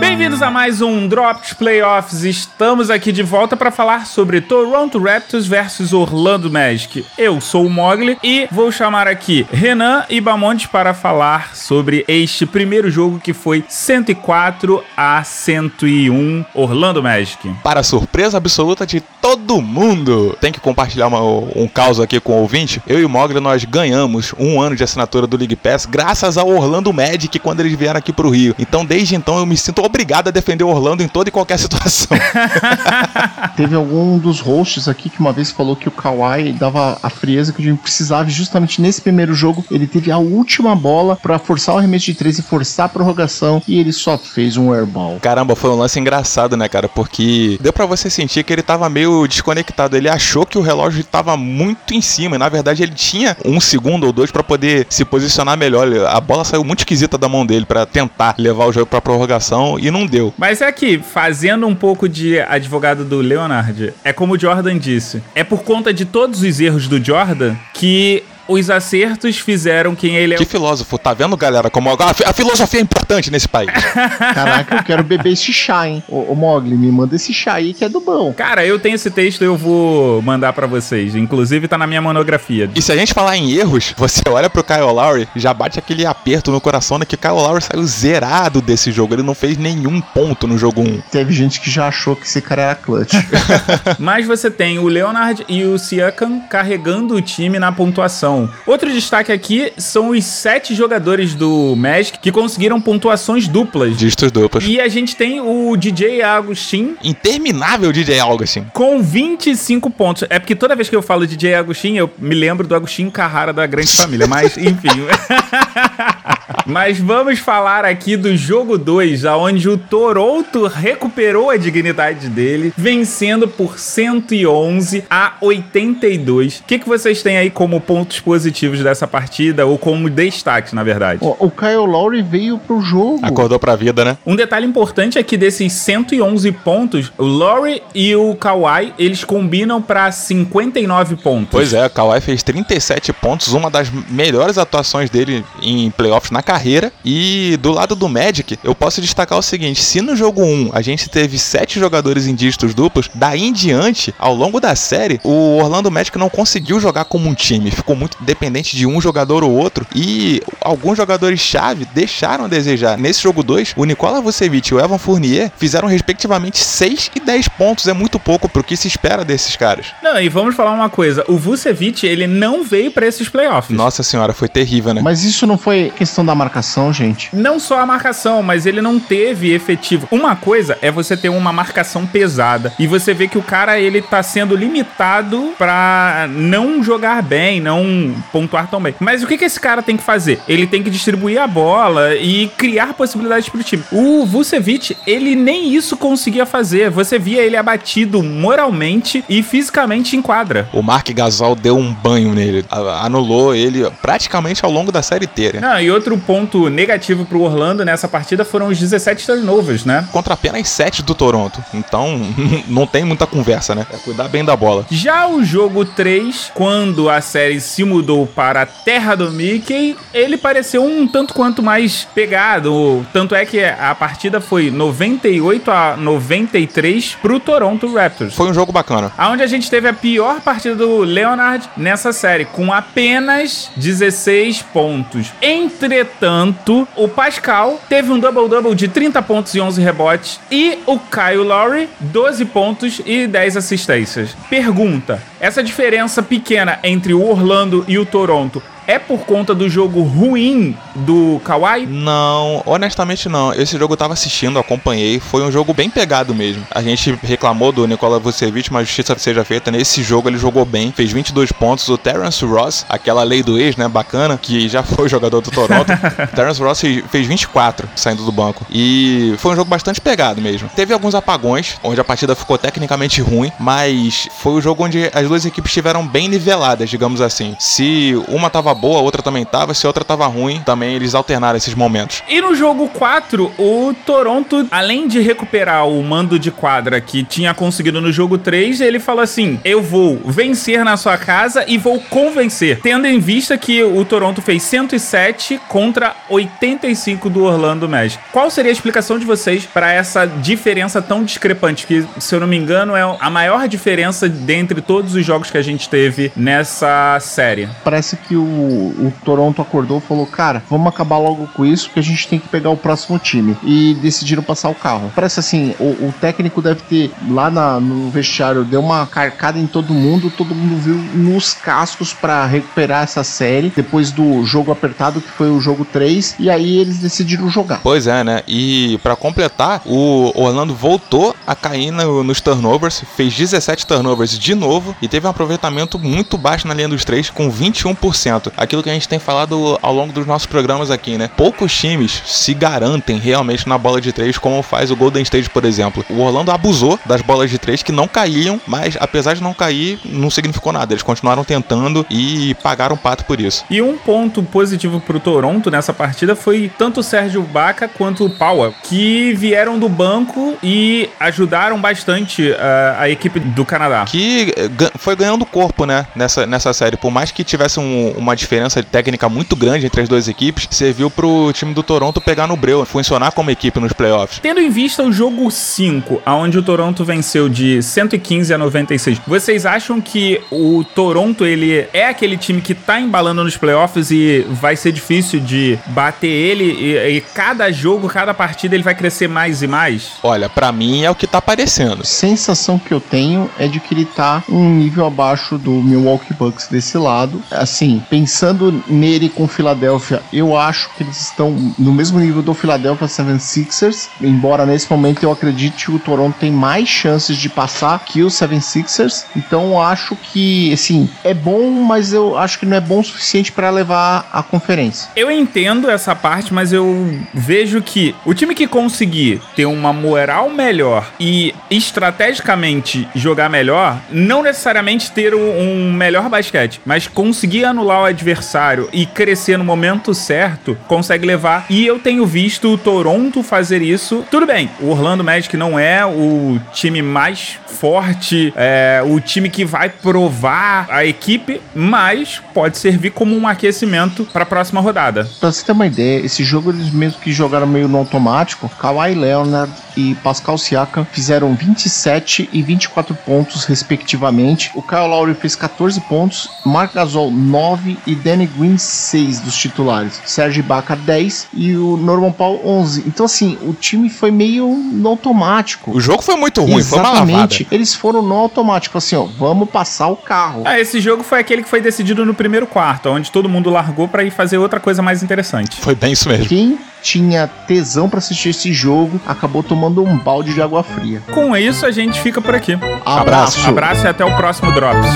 be Bem-vindos a mais um Drops Playoffs. Estamos aqui de volta para falar sobre Toronto Raptors versus Orlando Magic. Eu sou o Mogli e vou chamar aqui Renan e Bamonte para falar sobre este primeiro jogo que foi 104 a 101 Orlando Magic. Para surpresa absoluta de todo mundo, tem que compartilhar uma, um caos aqui com o ouvinte. Eu e o Mogli nós ganhamos um ano de assinatura do League Pass graças ao Orlando Magic quando eles vieram aqui pro Rio. Então desde então eu me sinto obrigado obrigado a defender Orlando em toda e qualquer situação. Teve algum dos hosts aqui que uma vez falou que o Kawhi dava a frieza que a gente precisava justamente nesse primeiro jogo. Ele teve a última bola para forçar o arremesso de três e forçar a prorrogação e ele só fez um airball. Caramba, foi um lance engraçado, né, cara? Porque deu para você sentir que ele tava meio desconectado. Ele achou que o relógio tava muito em cima e na verdade ele tinha um segundo ou dois para poder se posicionar melhor. A bola saiu muito esquisita da mão dele para tentar levar o jogo para prorrogação e não deu. Mas é que, fazendo um pouco de advogado do Leonard, é como o Jordan disse: é por conta de todos os erros do Jordan que os acertos fizeram quem ele é. Que filósofo, tá vendo, galera? Como a, a filosofia é importante nesse país. Caraca, eu quero beber esse chá, hein? Ô, ô, Mogli, me manda esse chá aí que é do bom. Cara, eu tenho esse texto eu vou mandar para vocês. Inclusive tá na minha monografia. E se a gente falar em erros, você olha pro Kyle Lowry, já bate aquele aperto no coração, né? Que Kyle Lowry saiu zerado desse jogo. Ele não fez nenhum ponto no jogo 1. Teve gente que já achou que esse cara era clutch. Mas você tem o Leonard e o Siakam carregando o time na pontuação. Outro destaque aqui são os sete jogadores do Magic que conseguiram pontuações duplas. Dígitos duplas. E a gente tem o DJ Agustin. Interminável DJ Agustin. Com 25 pontos. É porque toda vez que eu falo DJ Agustin, eu me lembro do Agustin Carrara da Grande Família. Mas, enfim. Mas vamos falar aqui do jogo 2, aonde o Toronto recuperou a dignidade dele, vencendo por 111 a 82. O que, que vocês têm aí como pontos positivos dessa partida, ou como destaque, na verdade? O, o Kyle Lowry veio pro jogo. Acordou pra vida, né? Um detalhe importante é que desses 111 pontos, o Lowry e o Kawhi, eles combinam para 59 pontos. Pois é, o Kawhi fez 37 pontos, uma das melhores atuações dele em playoffs na carreira. E do lado do Magic, eu posso destacar o seguinte: se no jogo 1 a gente teve 7 jogadores em dígitos duplos, daí em diante, ao longo da série, o Orlando Magic não conseguiu jogar como um time, ficou muito dependente de um jogador ou outro. E alguns jogadores-chave deixaram a desejar. Nesse jogo 2, o Nikola Vucevic e o Evan Fournier fizeram respectivamente 6 e 10 pontos. É muito pouco pro que se espera desses caras. Não, e vamos falar uma coisa: o Vucevic, ele não veio para esses playoffs. Nossa senhora, foi terrível, né? Mas isso não foi questão da marcação, gente? Não só a marcação, mas ele não teve efetivo. Uma coisa é você ter uma marcação pesada e você vê que o cara ele tá sendo limitado para não jogar bem, não pontuar tão bem. Mas o que, que esse cara tem que fazer? Ele tem que distribuir a bola e criar possibilidades pro time. O Vucevic, ele nem isso conseguia fazer. Você via ele abatido moralmente e fisicamente em quadra. O Mark Gasol deu um banho nele, anulou ele praticamente ao longo da série inteira. Não, e outro ponto negativo pro Orlando nessa partida foram os 17 turnovers, né? Contra apenas 7 do Toronto. Então, não tem muita conversa, né? É cuidar bem da bola. Já o jogo 3, quando a série se mudou para a terra do Mickey, ele pareceu um tanto quanto mais pegado. Tanto é que a partida foi 98 a 93 pro Toronto Raptors. Foi um jogo bacana. Aonde a gente teve a pior partida do Leonard nessa série, com apenas 16 pontos. Entretanto, o Pascal teve um double-double de 30 pontos e 11 rebotes. E o Kyle Lowry, 12 pontos e 10 assistências. Pergunta: essa diferença pequena entre o Orlando e o Toronto é por conta do jogo ruim do Kawhi? Não, honestamente não. Esse jogo eu tava assistindo, acompanhei. Foi um jogo bem pegado mesmo. A gente reclamou do Nikola Vucevic, mas justiça seja feita. Nesse jogo ele jogou bem, fez 22 pontos. O Terence Ross, aquela lei do ex, né, bacana, que já foi jogador do Toronto. Terence Ross fez 24 saindo do banco. E foi um jogo bastante pegado mesmo. Teve alguns apagões, onde a partida ficou tecnicamente ruim, mas foi o jogo onde as duas equipes estiveram bem niveladas, digamos assim. Se uma tava tava boa, a outra também tava. Se a outra tava ruim, também eles alternaram esses momentos. E no jogo 4, o Toronto, além de recuperar o mando de quadra que tinha conseguido no jogo 3, ele falou assim: Eu vou vencer na sua casa e vou convencer. Tendo em vista que o Toronto fez 107 contra 85 do Orlando Magic. Qual seria a explicação de vocês para essa diferença tão discrepante? Que, se eu não me engano, é a maior diferença dentre todos os jogos que a gente teve nessa série. Parece que o, o Toronto acordou e falou: Cara, vamos acabar logo com isso, que a gente tem que pegar o próximo time. E decidiram passar o carro. Parece assim: o, o técnico deve ter lá na, no vestiário, deu uma carcada em todo mundo, todo mundo viu nos cascos para recuperar essa série depois do jogo apertado que foi o jogo 3 e aí eles decidiram jogar. Pois é, né? E para completar, o Orlando voltou a cair no, nos turnovers, fez 17 turnovers de novo e teve um aproveitamento muito baixo na linha dos três com 21%. Aquilo que a gente tem falado ao longo dos nossos programas aqui, né? Poucos times se garantem realmente na bola de três como faz o Golden State, por exemplo. O Orlando abusou das bolas de três que não caíam, mas apesar de não cair, não significou nada. Eles continuaram tentando e pagaram pato por isso. E um ponto positivo pro Toronto nessa partida foi tanto o Sérgio Baca quanto o Paua, que vieram do banco e ajudaram bastante uh, a equipe do Canadá. Que eh, foi ganhando corpo, né, nessa, nessa série. Por mais que tivesse um, uma diferença técnica muito grande entre as duas equipes, serviu pro time do Toronto pegar no breu, funcionar como equipe nos playoffs. Tendo em vista o jogo 5, aonde o Toronto venceu de 115 a 96, vocês acham que o Toronto ele é aquele time que tá embalando nos playoffs e vai ser difícil de bater ele e, e cada jogo, cada partida ele vai crescer mais e mais? Olha, para mim é o que tá aparecendo. Sensação que eu tenho é de que ele tá um nível abaixo do Milwaukee Bucks desse lado. Assim, pensando nele com Filadélfia, eu acho que eles estão no mesmo nível do Philadelphia 76ers, embora nesse momento eu acredite que o Toronto tem mais chances de passar que o 76ers. Então eu acho que, assim, é bom, mas eu acho que não é bom o suficiente para levar a conferência. Eu entendo essa parte, mas eu vejo que o time que conseguir ter uma moral melhor e estrategicamente jogar melhor, não necessariamente ter um, melhor basquete, mas conseguir anular o adversário e crescer no momento certo, consegue levar. E eu tenho visto o Toronto fazer isso. Tudo bem, o Orlando Magic não é o time mais forte, é, o time que vai provar a equipe, mas pode servir como um aquecimento para a próxima rodada. Pra você ter uma ideia, esse jogo eles mesmo que jogaram meio no automático, Kawhi Leonard e Pascal Siakam fizeram 27 e 24 pontos respectivamente. O Kyle Lowry fez 14 pontos, Mark Gasol 9 e Danny Green 6 dos titulares. Serge Ibaka 10 e o Norman Paul 11. Então assim, o time foi meio no automático. O jogo foi muito ruim, Exatamente. Eles foram no automático, assim, ó, vamos passar o carro. Ah, esse jogo foi aquele que foi decidido no primeiro quarto, onde todo mundo largou para ir fazer outra coisa mais interessante. Foi bem isso mesmo. Quem tinha tesão para assistir esse jogo acabou tomando um balde de água fria. Com isso, a gente fica por aqui. Abraço. Abraço e até o próximo Drops.